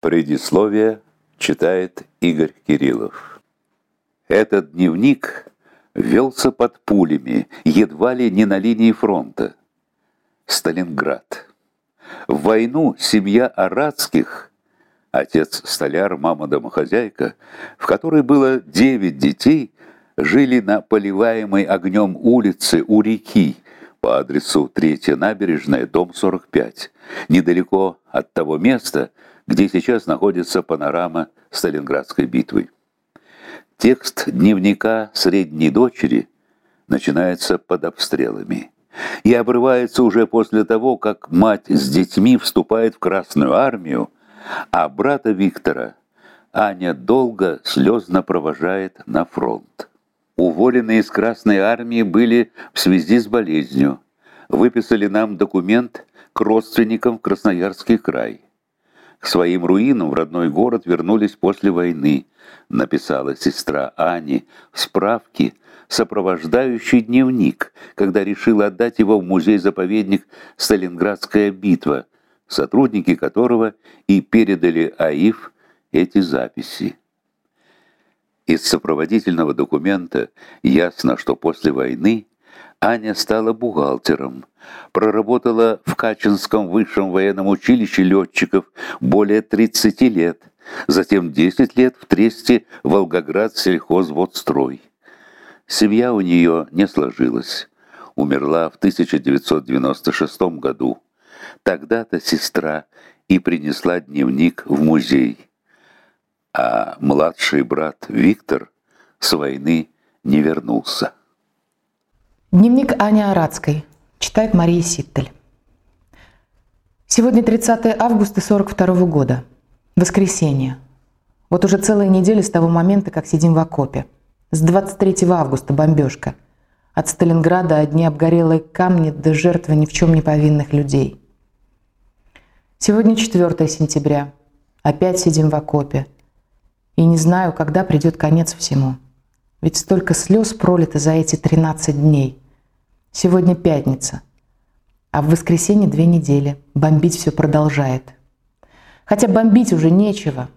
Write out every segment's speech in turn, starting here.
Предисловие читает Игорь Кириллов. Этот дневник велся под пулями, едва ли не на линии фронта. Сталинград. В войну семья Арадских, отец столяр, мама домохозяйка, в которой было девять детей, жили на поливаемой огнем улице у реки по адресу Третья набережная, дом 45, недалеко от того места, где сейчас находится панорама Сталинградской битвы. Текст дневника средней дочери начинается под обстрелами и обрывается уже после того, как мать с детьми вступает в Красную армию, а брата Виктора Аня долго слезно провожает на фронт. Уволенные из Красной армии были в связи с болезнью. Выписали нам документ к родственникам в Красноярский край. К своим руинам в родной город вернулись после войны, написала сестра Ани в справке сопровождающий дневник, когда решила отдать его в музей-заповедник «Сталинградская битва», сотрудники которого и передали АИФ эти записи. Из сопроводительного документа ясно, что после войны Аня стала бухгалтером, проработала в Качинском высшем военном училище летчиков более 30 лет, затем 10 лет в Тресте Волгоград сельхозводстрой. Семья у нее не сложилась. Умерла в 1996 году. Тогда-то сестра и принесла дневник в музей. А младший брат Виктор с войны не вернулся. Дневник Ани Арадской. Читает Мария Ситтель. Сегодня 30 августа 42 года. Воскресенье. Вот уже целая неделя с того момента, как сидим в окопе. С 23 августа бомбежка. От Сталинграда одни обгорелые камни до жертвы ни в чем не повинных людей. Сегодня 4 сентября. Опять сидим в окопе. И не знаю, когда придет конец всему. Ведь столько слез пролито за эти 13 дней. Сегодня пятница. А в воскресенье две недели. Бомбить все продолжает. Хотя бомбить уже нечего.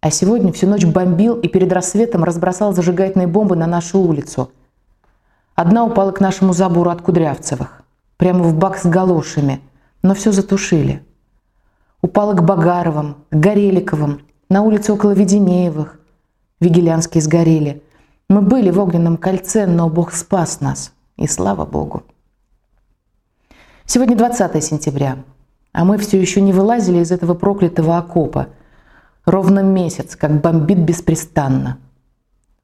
А сегодня всю ночь бомбил и перед рассветом разбросал зажигательные бомбы на нашу улицу. Одна упала к нашему забору от Кудрявцевых. Прямо в бак с галошами. Но все затушили. Упала к Багаровым, к Гореликовым, на улице около Веденеевых. Вигелянские сгорели. Мы были в огненном кольце, но Бог спас нас. И слава Богу. Сегодня 20 сентября, а мы все еще не вылазили из этого проклятого окопа. Ровно месяц, как бомбит беспрестанно.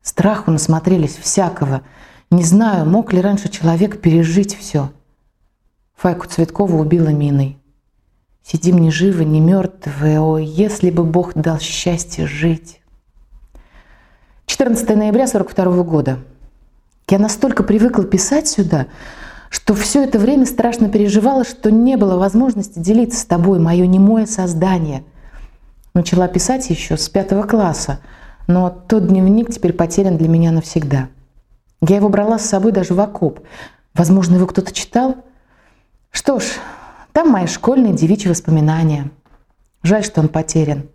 Страху насмотрелись всякого. Не знаю, мог ли раньше человек пережить все. Файку Цветкову убила миной. Сидим ни живы, ни мертвые. О, если бы Бог дал счастье жить. 14 ноября 42 года. Я настолько привыкла писать сюда, что все это время страшно переживала, что не было возможности делиться с тобой, мое немое создание. Начала писать еще с пятого класса, но тот дневник теперь потерян для меня навсегда. Я его брала с собой даже в окоп. Возможно, его кто-то читал? Что ж, там мои школьные девичьи воспоминания. Жаль, что он потерян.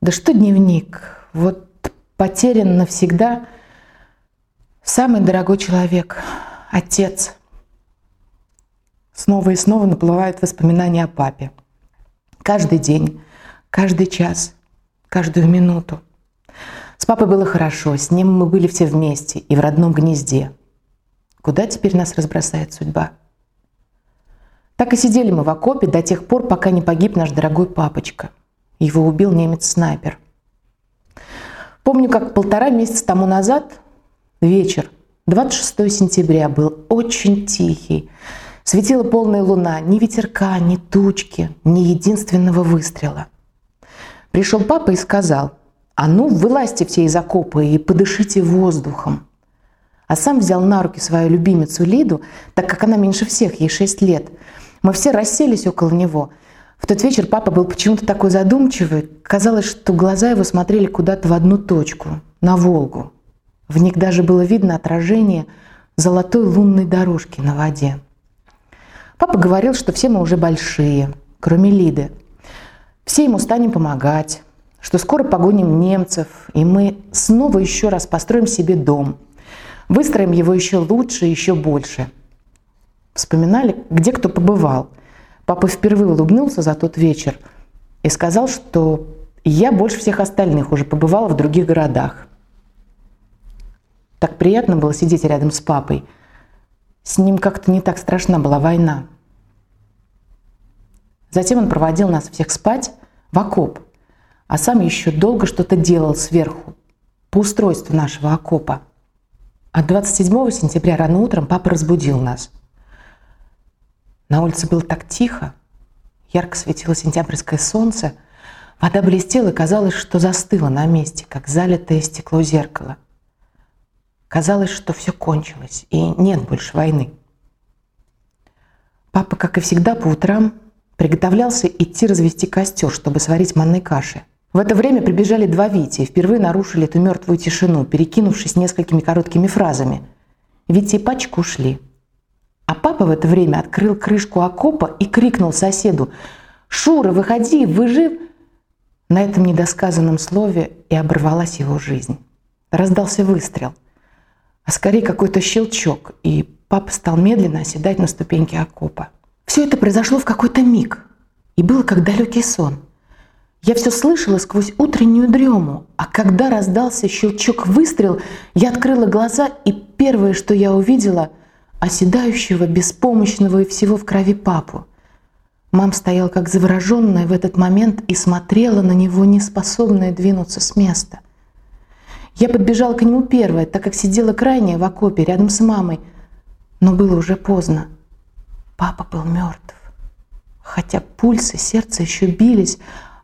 Да что дневник? Вот потерян навсегда – Самый дорогой человек, отец. Снова и снова наплывают воспоминания о папе. Каждый день, каждый час, каждую минуту. С папой было хорошо, с ним мы были все вместе и в родном гнезде. Куда теперь нас разбросает судьба? Так и сидели мы в окопе до тех пор, пока не погиб наш дорогой папочка. Его убил немец-снайпер. Помню, как полтора месяца тому назад Вечер, 26 сентября, был очень тихий. Светила полная луна, ни ветерка, ни тучки, ни единственного выстрела. Пришел папа и сказал, а ну вылазьте все из окопа и подышите воздухом. А сам взял на руки свою любимицу Лиду, так как она меньше всех, ей 6 лет. Мы все расселись около него. В тот вечер папа был почему-то такой задумчивый. Казалось, что глаза его смотрели куда-то в одну точку, на Волгу. В них даже было видно отражение золотой лунной дорожки на воде. Папа говорил, что все мы уже большие, кроме Лиды. все ему станем помогать, что скоро погоним немцев, и мы снова еще раз построим себе дом, выстроим его еще лучше, еще больше. Вспоминали, где кто побывал. Папа впервые улыбнулся за тот вечер и сказал, что я больше всех остальных уже побывала в других городах. Так приятно было сидеть рядом с папой. С ним как-то не так страшна была война. Затем он проводил нас всех спать в окоп, а сам еще долго что-то делал сверху по устройству нашего окопа. А 27 сентября рано утром папа разбудил нас. На улице было так тихо, ярко светило сентябрьское солнце, вода блестела и казалось, что застыла на месте, как залитое стекло зеркало. Казалось, что все кончилось и нет больше войны. Папа, как и всегда, по утрам Приготовлялся идти развести костер, чтобы сварить манной каши. В это время прибежали два Вити и впервые нарушили эту мертвую тишину, перекинувшись несколькими короткими фразами. Вити и пачка ушли. А папа в это время открыл крышку окопа и крикнул соседу «Шура, выходи, вы жив?» На этом недосказанном слове и оборвалась его жизнь. Раздался выстрел, а скорее какой-то щелчок, и папа стал медленно оседать на ступеньке окопа. Все это произошло в какой-то миг и было как далекий сон. Я все слышала сквозь утреннюю дрему, а когда раздался щелчок выстрел, я открыла глаза, и первое, что я увидела – оседающего, беспомощного и всего в крови папу. Мам стояла как завороженная в этот момент и смотрела на него, не способная двинуться с места. Я подбежала к нему первая, так как сидела крайняя в окопе рядом с мамой, но было уже поздно. Папа был мертв. Хотя пульс и сердце еще бились,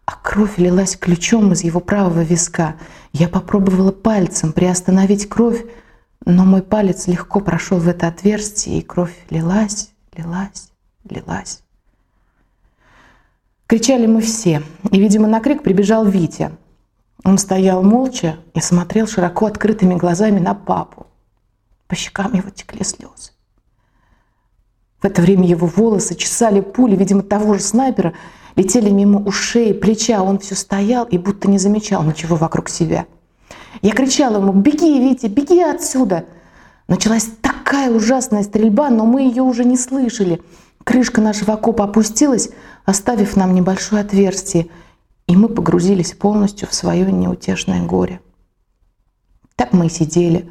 а кровь лилась ключом из его правого виска. Я попробовала пальцем приостановить кровь, но мой палец легко прошел в это отверстие, и кровь лилась, лилась, лилась. Кричали мы все, и, видимо, на крик прибежал Витя. Он стоял молча и смотрел широко открытыми глазами на папу. По щекам его текли слезы. В это время его волосы чесали пули, видимо, того же снайпера, летели мимо ушей, плеча. Он все стоял и будто не замечал ничего вокруг себя. Я кричала ему «Беги, Витя, беги отсюда!» Началась такая ужасная стрельба, но мы ее уже не слышали. Крышка нашего окопа опустилась, оставив нам небольшое отверстие, и мы погрузились полностью в свое неутешное горе. Так мы и сидели,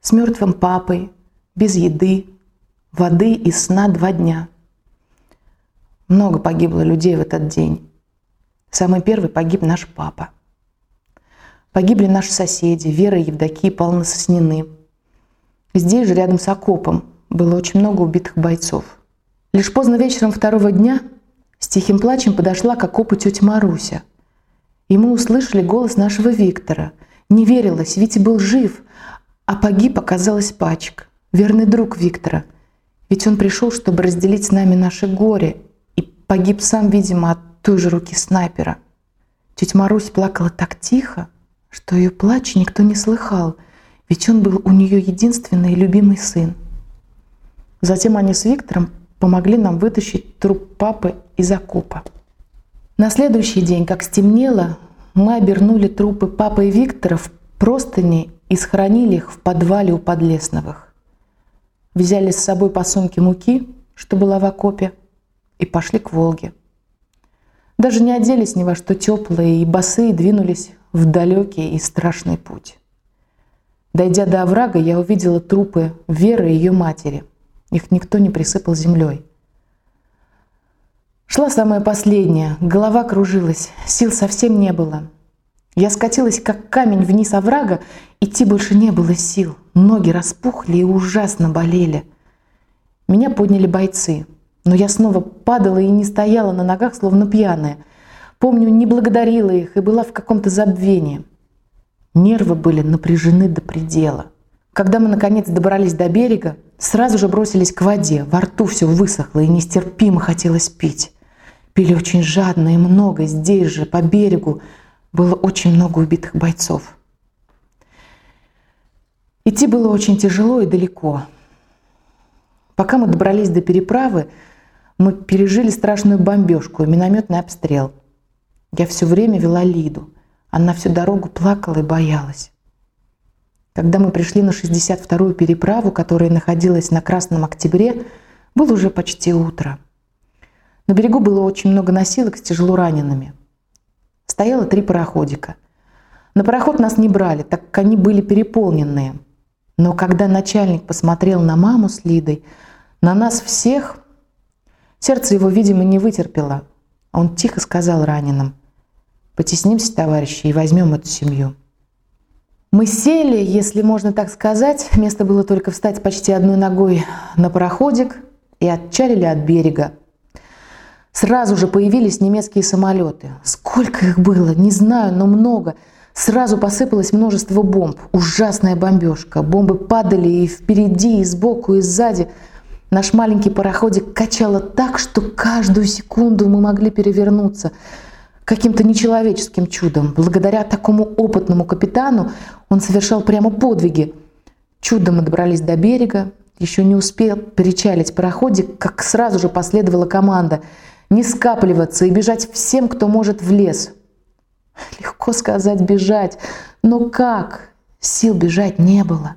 с мертвым папой, без еды, воды и сна два дня. Много погибло людей в этот день. Самый первый погиб наш папа. Погибли наши соседи, Вера и Евдокия Павловна Соснины. Здесь же, рядом с окопом, было очень много убитых бойцов. Лишь поздно вечером второго дня с тихим плачем подошла к окопу тетя Маруся. И мы услышали голос нашего Виктора. Не верилось, Витя был жив, а погиб оказалась пачка, верный друг Виктора – ведь он пришел, чтобы разделить с нами наше горе, и погиб сам, видимо, от той же руки снайпера. Тетя Марусь плакала так тихо, что ее плач никто не слыхал, ведь он был у нее единственный и любимый сын. Затем они с Виктором помогли нам вытащить труп папы из окопа. На следующий день, как стемнело, мы обернули трупы папы и Виктора в простыни и сохранили их в подвале у Подлесновых взяли с собой по сумке муки, что была в окопе, и пошли к Волге. Даже не оделись ни во что теплые и босые двинулись в далекий и страшный путь. Дойдя до оврага, я увидела трупы Веры и ее матери. Их никто не присыпал землей. Шла самая последняя, голова кружилась, сил совсем не было. Я скатилась, как камень вниз оврага, идти больше не было сил. Ноги распухли и ужасно болели. Меня подняли бойцы, но я снова падала и не стояла на ногах, словно пьяная. Помню, не благодарила их и была в каком-то забвении. Нервы были напряжены до предела. Когда мы, наконец, добрались до берега, сразу же бросились к воде. Во рту все высохло и нестерпимо хотелось пить. Пили очень жадно и много. Здесь же, по берегу, было очень много убитых бойцов. Идти было очень тяжело и далеко. Пока мы добрались до переправы, мы пережили страшную бомбежку и минометный обстрел. Я все время вела Лиду. Она всю дорогу плакала и боялась. Когда мы пришли на 62-ю переправу, которая находилась на Красном Октябре, было уже почти утро. На берегу было очень много носилок с тяжело ранеными. Стояло три пароходика. На пароход нас не брали, так как они были переполненные. Но когда начальник посмотрел на маму с Лидой, на нас всех, сердце его, видимо, не вытерпело. Он тихо сказал раненым, «Потеснимся, товарищи, и возьмем эту семью». Мы сели, если можно так сказать, место было только встать почти одной ногой на пароходик и отчалили от берега. Сразу же появились немецкие самолеты. Сколько их было, не знаю, но много. Сразу посыпалось множество бомб. Ужасная бомбежка. Бомбы падали и впереди, и сбоку, и сзади. Наш маленький пароходик качало так, что каждую секунду мы могли перевернуться. Каким-то нечеловеческим чудом. Благодаря такому опытному капитану он совершал прямо подвиги. Чудом мы добрались до берега. Еще не успел перечалить пароходик, как сразу же последовала команда – не скапливаться и бежать всем, кто может в лес. Легко сказать бежать, но как? Сил бежать не было.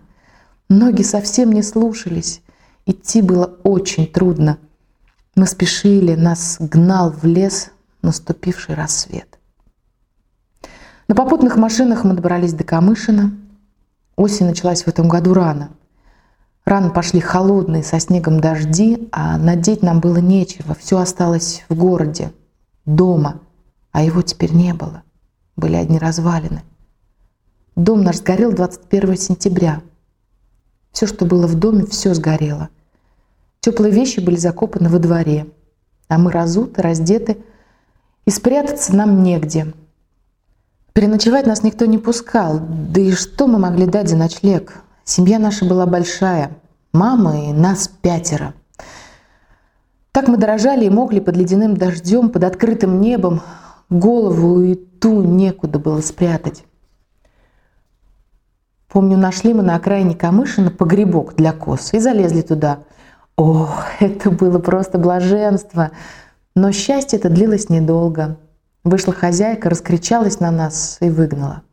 Ноги совсем не слушались. Идти было очень трудно. Мы спешили, нас гнал в лес наступивший рассвет. На попутных машинах мы добрались до Камышина. Осень началась в этом году рано – Рано пошли холодные со снегом дожди, а надеть нам было нечего. Все осталось в городе, дома, а его теперь не было. Были одни развалины. Дом наш сгорел 21 сентября. Все, что было в доме, все сгорело. Теплые вещи были закопаны во дворе, а мы разуты, раздеты, и спрятаться нам негде. Переночевать нас никто не пускал, да и что мы могли дать за ночлег? Семья наша была большая, мама и нас пятеро. Так мы дорожали и могли под ледяным дождем, под открытым небом, голову и ту некуда было спрятать. Помню, нашли мы на окраине Камышина погребок для коз и залезли туда. О, это было просто блаженство! Но счастье это длилось недолго. Вышла хозяйка, раскричалась на нас и выгнала.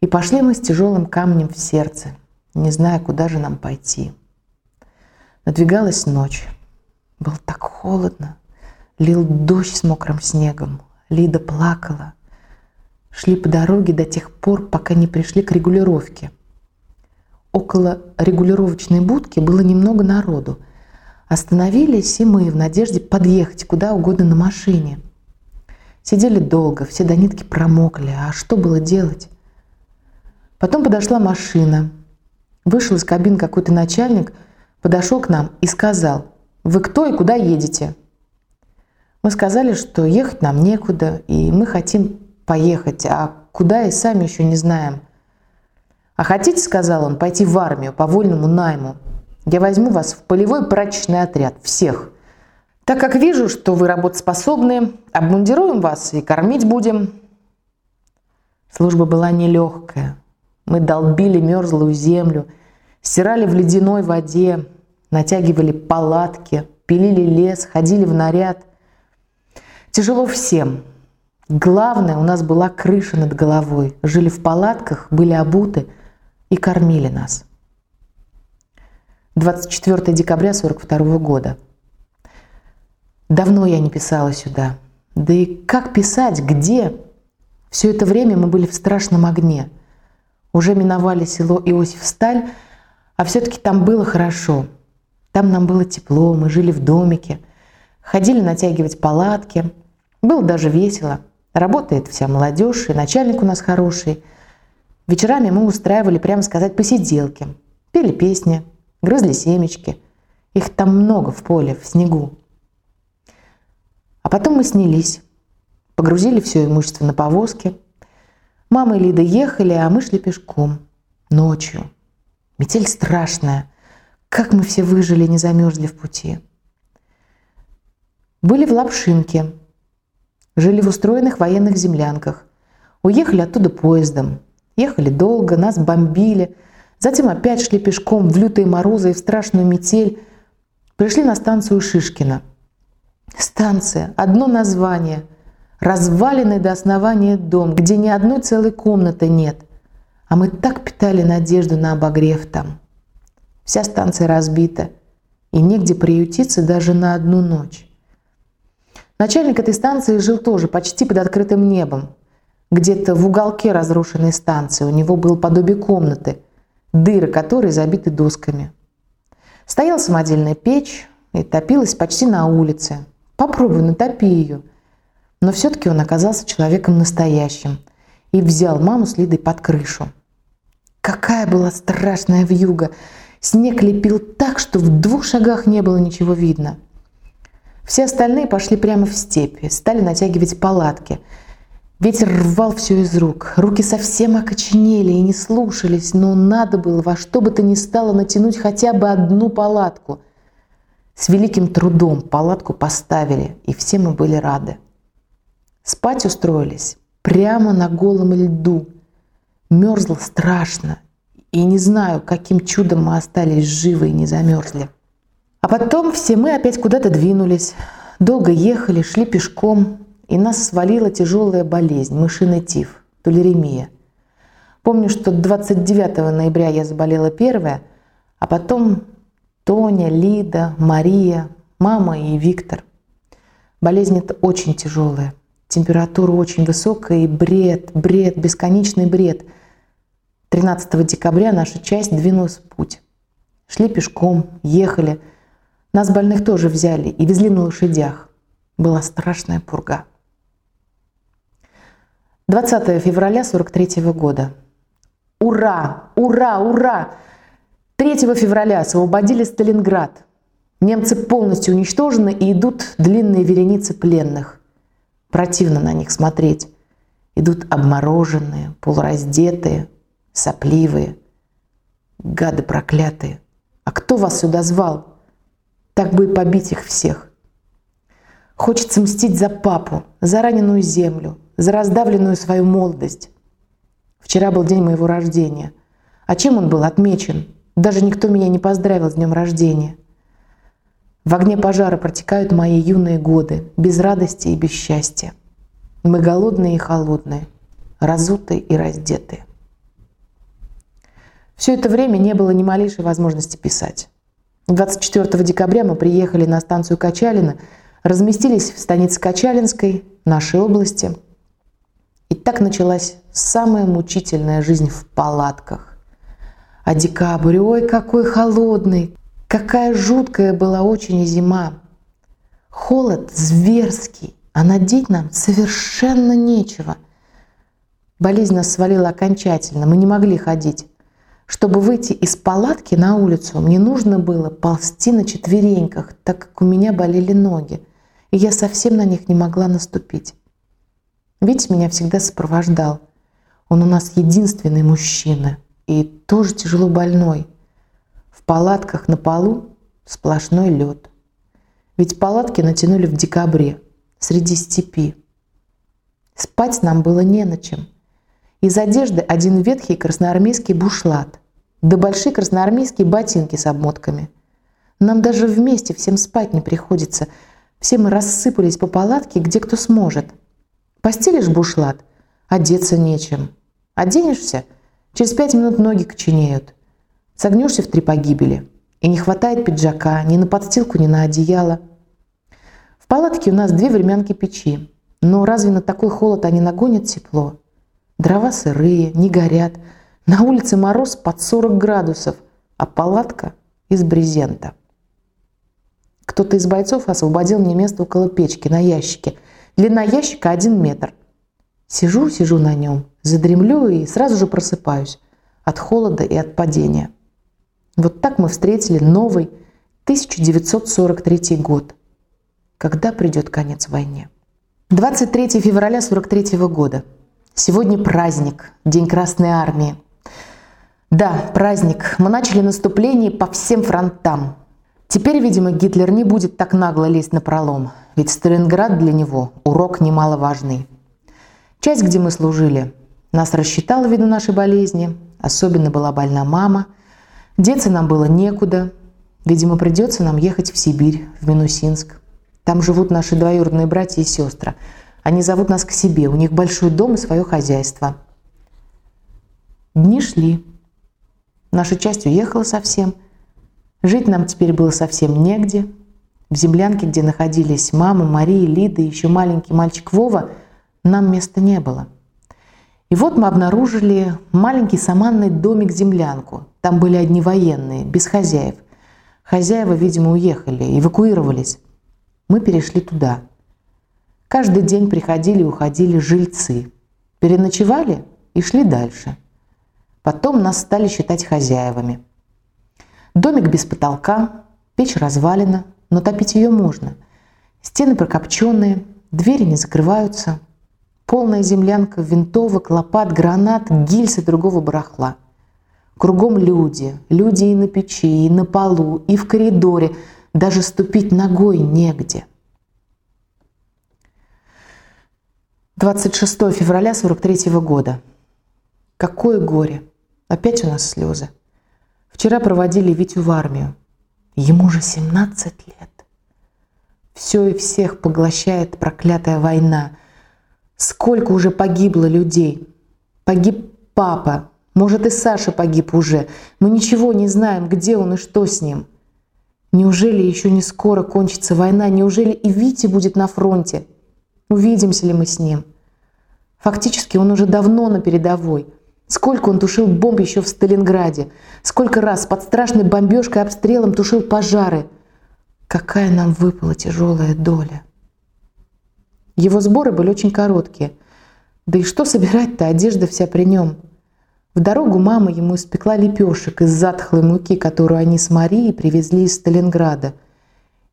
И пошли мы с тяжелым камнем в сердце, не зная, куда же нам пойти. Надвигалась ночь. Было так холодно. Лил дождь с мокрым снегом. Лида плакала. Шли по дороге до тех пор, пока не пришли к регулировке. Около регулировочной будки было немного народу. Остановились и мы в надежде подъехать куда угодно на машине. Сидели долго, все до нитки промокли. А что было делать? Потом подошла машина. Вышел из кабины какой-то начальник, подошел к нам и сказал, «Вы кто и куда едете?» Мы сказали, что ехать нам некуда, и мы хотим поехать, а куда и сами еще не знаем. «А хотите, — сказал он, — пойти в армию по вольному найму? Я возьму вас в полевой прачечный отряд, всех. Так как вижу, что вы работоспособны, обмундируем вас и кормить будем». Служба была нелегкая. Мы долбили мерзлую землю, стирали в ледяной воде, натягивали палатки, пилили лес, ходили в наряд. Тяжело всем. Главное, у нас была крыша над головой. Жили в палатках, были обуты и кормили нас. 24 декабря 42 года. Давно я не писала сюда. Да и как писать, где? Все это время мы были в страшном огне – уже миновали село Иосиф-Сталь, а все-таки там было хорошо. Там нам было тепло, мы жили в домике, ходили натягивать палатки. Было даже весело. Работает вся молодежь, и начальник у нас хороший. Вечерами мы устраивали, прямо сказать, посиделки. Пели песни, грызли семечки. Их там много в поле, в снегу. А потом мы снялись, погрузили все имущество на повозки – Мама и Лида ехали, а мы шли пешком. Ночью. Метель страшная. Как мы все выжили, не замерзли в пути. Были в Лапшинке. Жили в устроенных военных землянках. Уехали оттуда поездом. Ехали долго, нас бомбили. Затем опять шли пешком в лютые морозы и в страшную метель. Пришли на станцию Шишкина. Станция, одно название. Разваленный до основания дом, где ни одной целой комнаты нет. А мы так питали надежду на обогрев там. Вся станция разбита, и негде приютиться даже на одну ночь. Начальник этой станции жил тоже почти под открытым небом. Где-то в уголке разрушенной станции у него был подобие комнаты, дыры которой забиты досками. Стояла самодельная печь и топилась почти на улице. Попробуй, натопи ее – но все-таки он оказался человеком настоящим и взял маму с Лидой под крышу. Какая была страшная вьюга! Снег лепил так, что в двух шагах не было ничего видно. Все остальные пошли прямо в степи, стали натягивать палатки. Ветер рвал все из рук, руки совсем окоченели и не слушались, но надо было во что бы то ни стало натянуть хотя бы одну палатку. С великим трудом палатку поставили, и все мы были рады. Спать устроились прямо на голом льду. Мерзло страшно, и не знаю, каким чудом мы остались живы и не замерзли. А потом все мы опять куда-то двинулись. Долго ехали, шли пешком, и нас свалила тяжелая болезнь, мышиный тиф, тулеремия. Помню, что 29 ноября я заболела первая, а потом Тоня, Лида, Мария, мама и Виктор. Болезнь эта очень тяжелая температура очень высокая и бред, бред, бесконечный бред. 13 декабря наша часть двинулась в путь. Шли пешком, ехали. Нас больных тоже взяли и везли на лошадях. Была страшная пурга. 20 февраля 43 года. Ура! Ура! Ура! 3 февраля освободили Сталинград. Немцы полностью уничтожены и идут длинные вереницы пленных. Противно на них смотреть. Идут обмороженные, полураздетые, сопливые. Гады проклятые. А кто вас сюда звал? Так бы и побить их всех. Хочется мстить за папу, за раненую землю, за раздавленную свою молодость. Вчера был день моего рождения. А чем он был отмечен? Даже никто меня не поздравил с днем рождения. В огне пожара протекают мои юные годы, без радости и без счастья. Мы голодные и холодные, разутые и раздетые. Все это время не было ни малейшей возможности писать. 24 декабря мы приехали на станцию Качалина, разместились в станице Качалинской, нашей области. И так началась самая мучительная жизнь в палатках. А декабрь, ой, какой холодный, Какая жуткая была очень зима. Холод зверский, а надеть нам совершенно нечего. Болезнь нас свалила окончательно, мы не могли ходить. Чтобы выйти из палатки на улицу, мне нужно было ползти на четвереньках, так как у меня болели ноги, и я совсем на них не могла наступить. Витя меня всегда сопровождал. Он у нас единственный мужчина и тоже тяжело больной. В палатках на полу сплошной лед. Ведь палатки натянули в декабре, среди степи. Спать нам было не на чем. Из одежды один ветхий красноармейский бушлат, да большие красноармейские ботинки с обмотками. Нам даже вместе всем спать не приходится. Все мы рассыпались по палатке, где кто сможет. Постелишь бушлат, одеться нечем. Оденешься, через пять минут ноги коченеют – Согнешься в три погибели, и не хватает пиджака ни на подстилку, ни на одеяло. В палатке у нас две времянки печи, но разве на такой холод они нагонят тепло? Дрова сырые, не горят, на улице мороз под 40 градусов, а палатка из брезента. Кто-то из бойцов освободил мне место около печки на ящике. Длина ящика один метр. Сижу, сижу на нем, задремлю и сразу же просыпаюсь от холода и от падения. Вот так мы встретили новый 1943 год. Когда придет конец войне? 23 февраля 43 года. Сегодня праздник, День Красной Армии. Да, праздник. Мы начали наступление по всем фронтам. Теперь, видимо, Гитлер не будет так нагло лезть на пролом, ведь Сталинград для него урок немаловажный. Часть, где мы служили, нас рассчитала ввиду нашей болезни, особенно была больна мама – Деться нам было некуда. Видимо, придется нам ехать в Сибирь, в Минусинск. Там живут наши двоюродные братья и сестры. Они зовут нас к себе, у них большой дом и свое хозяйство. Дни шли. Наша часть уехала совсем. Жить нам теперь было совсем негде. В землянке, где находились мама, Мария, Лида и еще маленький мальчик Вова, нам места не было. И вот мы обнаружили маленький саманный домик-землянку. Там были одни военные, без хозяев. Хозяева, видимо, уехали, эвакуировались. Мы перешли туда. Каждый день приходили и уходили жильцы. Переночевали и шли дальше. Потом нас стали считать хозяевами. Домик без потолка, печь развалена, но топить ее можно. Стены прокопченные, двери не закрываются. Полная землянка винтовок, лопат, гранат, гильз и другого барахла. Кругом люди, люди и на печи, и на полу, и в коридоре. Даже ступить ногой негде. 26 февраля 43 года. Какое горе! Опять у нас слезы. Вчера проводили Витю в армию. Ему же 17 лет. Все и всех поглощает проклятая война. Сколько уже погибло людей. Погиб папа. Может, и Саша погиб уже. Мы ничего не знаем, где он и что с ним. Неужели еще не скоро кончится война? Неужели и Витя будет на фронте? Увидимся ли мы с ним? Фактически он уже давно на передовой – Сколько он тушил бомб еще в Сталинграде. Сколько раз под страшной бомбежкой и обстрелом тушил пожары. Какая нам выпала тяжелая доля. Его сборы были очень короткие. Да и что собирать-то, одежда вся при нем. В дорогу мама ему испекла лепешек из затхлой муки, которую они с Марией привезли из Сталинграда.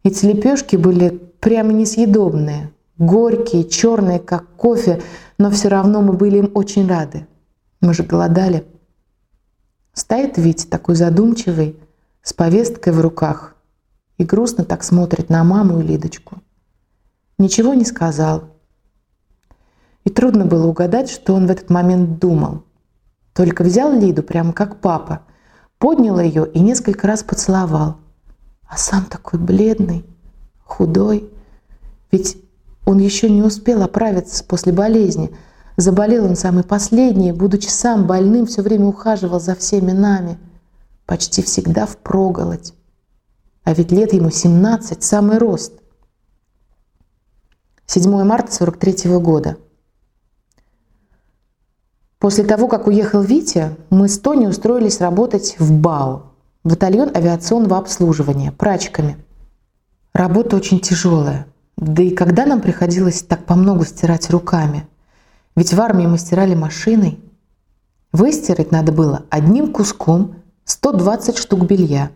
Эти лепешки были прямо несъедобные, горькие, черные, как кофе, но все равно мы были им очень рады. Мы же голодали. Стоит Витя такой задумчивый, с повесткой в руках, и грустно так смотрит на маму и Лидочку. Ничего не сказал. И трудно было угадать, что он в этот момент думал. Только взял Лиду прямо как папа, поднял ее и несколько раз поцеловал. А сам такой бледный, худой. Ведь он еще не успел оправиться после болезни – Заболел он самый последний, будучи сам больным, все время ухаживал за всеми нами, почти всегда в проголодь. А ведь лет ему 17, самый рост. 7 марта 43 -го года. После того, как уехал Витя, мы с Тони устроились работать в БАУ, батальон авиационного обслуживания, прачками. Работа очень тяжелая. Да и когда нам приходилось так по много стирать руками – ведь в армии мы стирали машиной. Выстирать надо было одним куском 120 штук белья.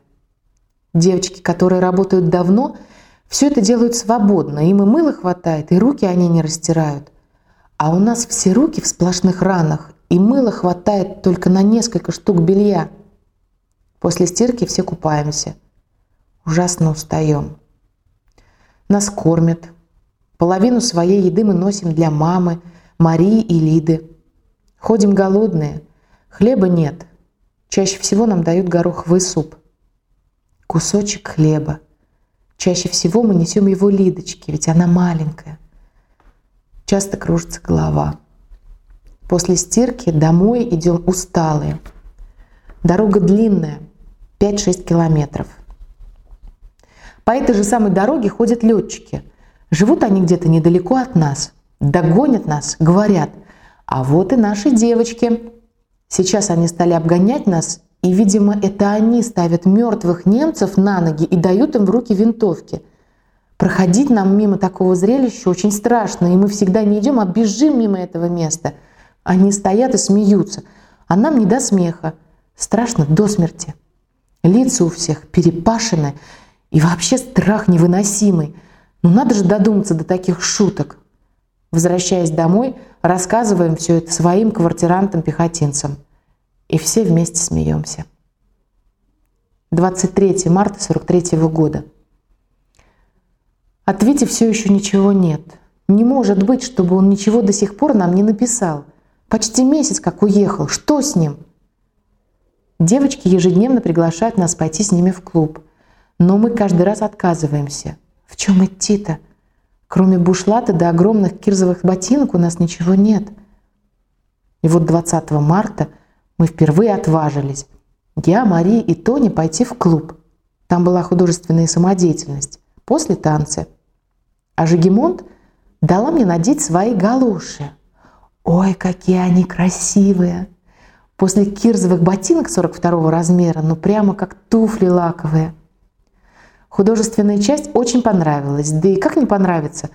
Девочки, которые работают давно, все это делают свободно. Им и мыла хватает, и руки они не растирают. А у нас все руки в сплошных ранах, и мыла хватает только на несколько штук белья. После стирки все купаемся. Ужасно устаем. Нас кормят. Половину своей еды мы носим для мамы – Марии и Лиды. Ходим голодные, хлеба нет. Чаще всего нам дают гороховый суп. Кусочек хлеба. Чаще всего мы несем его Лидочке, ведь она маленькая. Часто кружится голова. После стирки домой идем усталые. Дорога длинная, 5-6 километров. По этой же самой дороге ходят летчики. Живут они где-то недалеко от нас – догонят нас, говорят, а вот и наши девочки. Сейчас они стали обгонять нас, и, видимо, это они ставят мертвых немцев на ноги и дают им в руки винтовки. Проходить нам мимо такого зрелища очень страшно, и мы всегда не идем, а бежим мимо этого места. Они стоят и смеются, а нам не до смеха. Страшно до смерти. Лица у всех перепашены, и вообще страх невыносимый. Ну надо же додуматься до таких шуток. Возвращаясь домой, рассказываем все это своим квартирантам-пехотинцам. И все вместе смеемся. 23 марта 43 года. От Вити все еще ничего нет. Не может быть, чтобы он ничего до сих пор нам не написал. Почти месяц как уехал. Что с ним? Девочки ежедневно приглашают нас пойти с ними в клуб. Но мы каждый раз отказываемся. В чем идти-то? Кроме бушлата до огромных кирзовых ботинок у нас ничего нет. И вот 20 марта мы впервые отважились. Я, Мария и Тони пойти в клуб. Там была художественная самодеятельность. После танца. А Жигемонт дала мне надеть свои галоши. Ой, какие они красивые! После кирзовых ботинок 42 размера, ну прямо как туфли лаковые. Художественная часть очень понравилась. Да и как не понравится?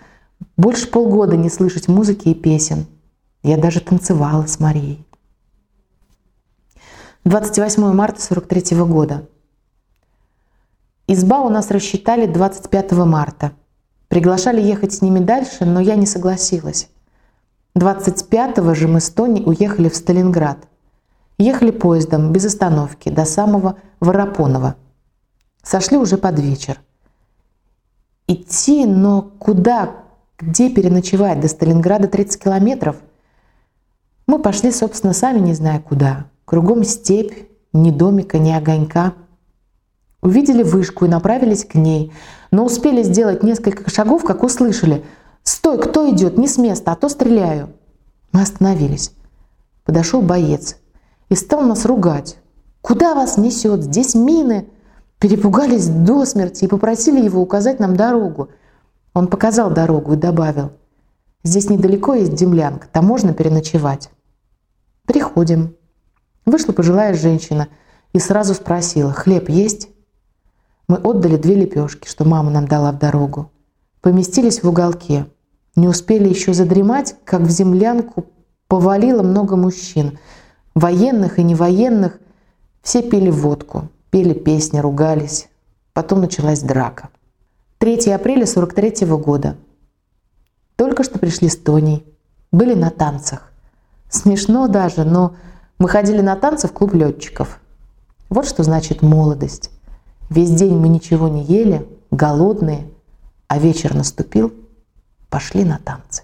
Больше полгода не слышать музыки и песен. Я даже танцевала с Марией. 28 марта 43 года. Изба у нас рассчитали 25 марта. Приглашали ехать с ними дальше, но я не согласилась. 25-го же мы с Тони уехали в Сталинград. Ехали поездом без остановки до самого Воропонова. Сошли уже под вечер. Идти, но куда, где переночевать? До Сталинграда 30 километров. Мы пошли, собственно, сами не зная куда. Кругом степь, ни домика, ни огонька. Увидели вышку и направились к ней, но успели сделать несколько шагов, как услышали «Стой, кто идет? Не с места, а то стреляю!» Мы остановились. Подошел боец и стал нас ругать. «Куда вас несет? Здесь мины!» Перепугались до смерти и попросили его указать нам дорогу. Он показал дорогу и добавил, «Здесь недалеко есть землянка, там можно переночевать». «Приходим». Вышла пожилая женщина и сразу спросила, «Хлеб есть?» Мы отдали две лепешки, что мама нам дала в дорогу. Поместились в уголке. Не успели еще задремать, как в землянку повалило много мужчин. Военных и невоенных. Все пили водку пели песни, ругались. Потом началась драка. 3 апреля 43 -го года. Только что пришли с Тоней. Были на танцах. Смешно даже, но мы ходили на танцы в клуб летчиков. Вот что значит молодость. Весь день мы ничего не ели, голодные, а вечер наступил, пошли на танцы.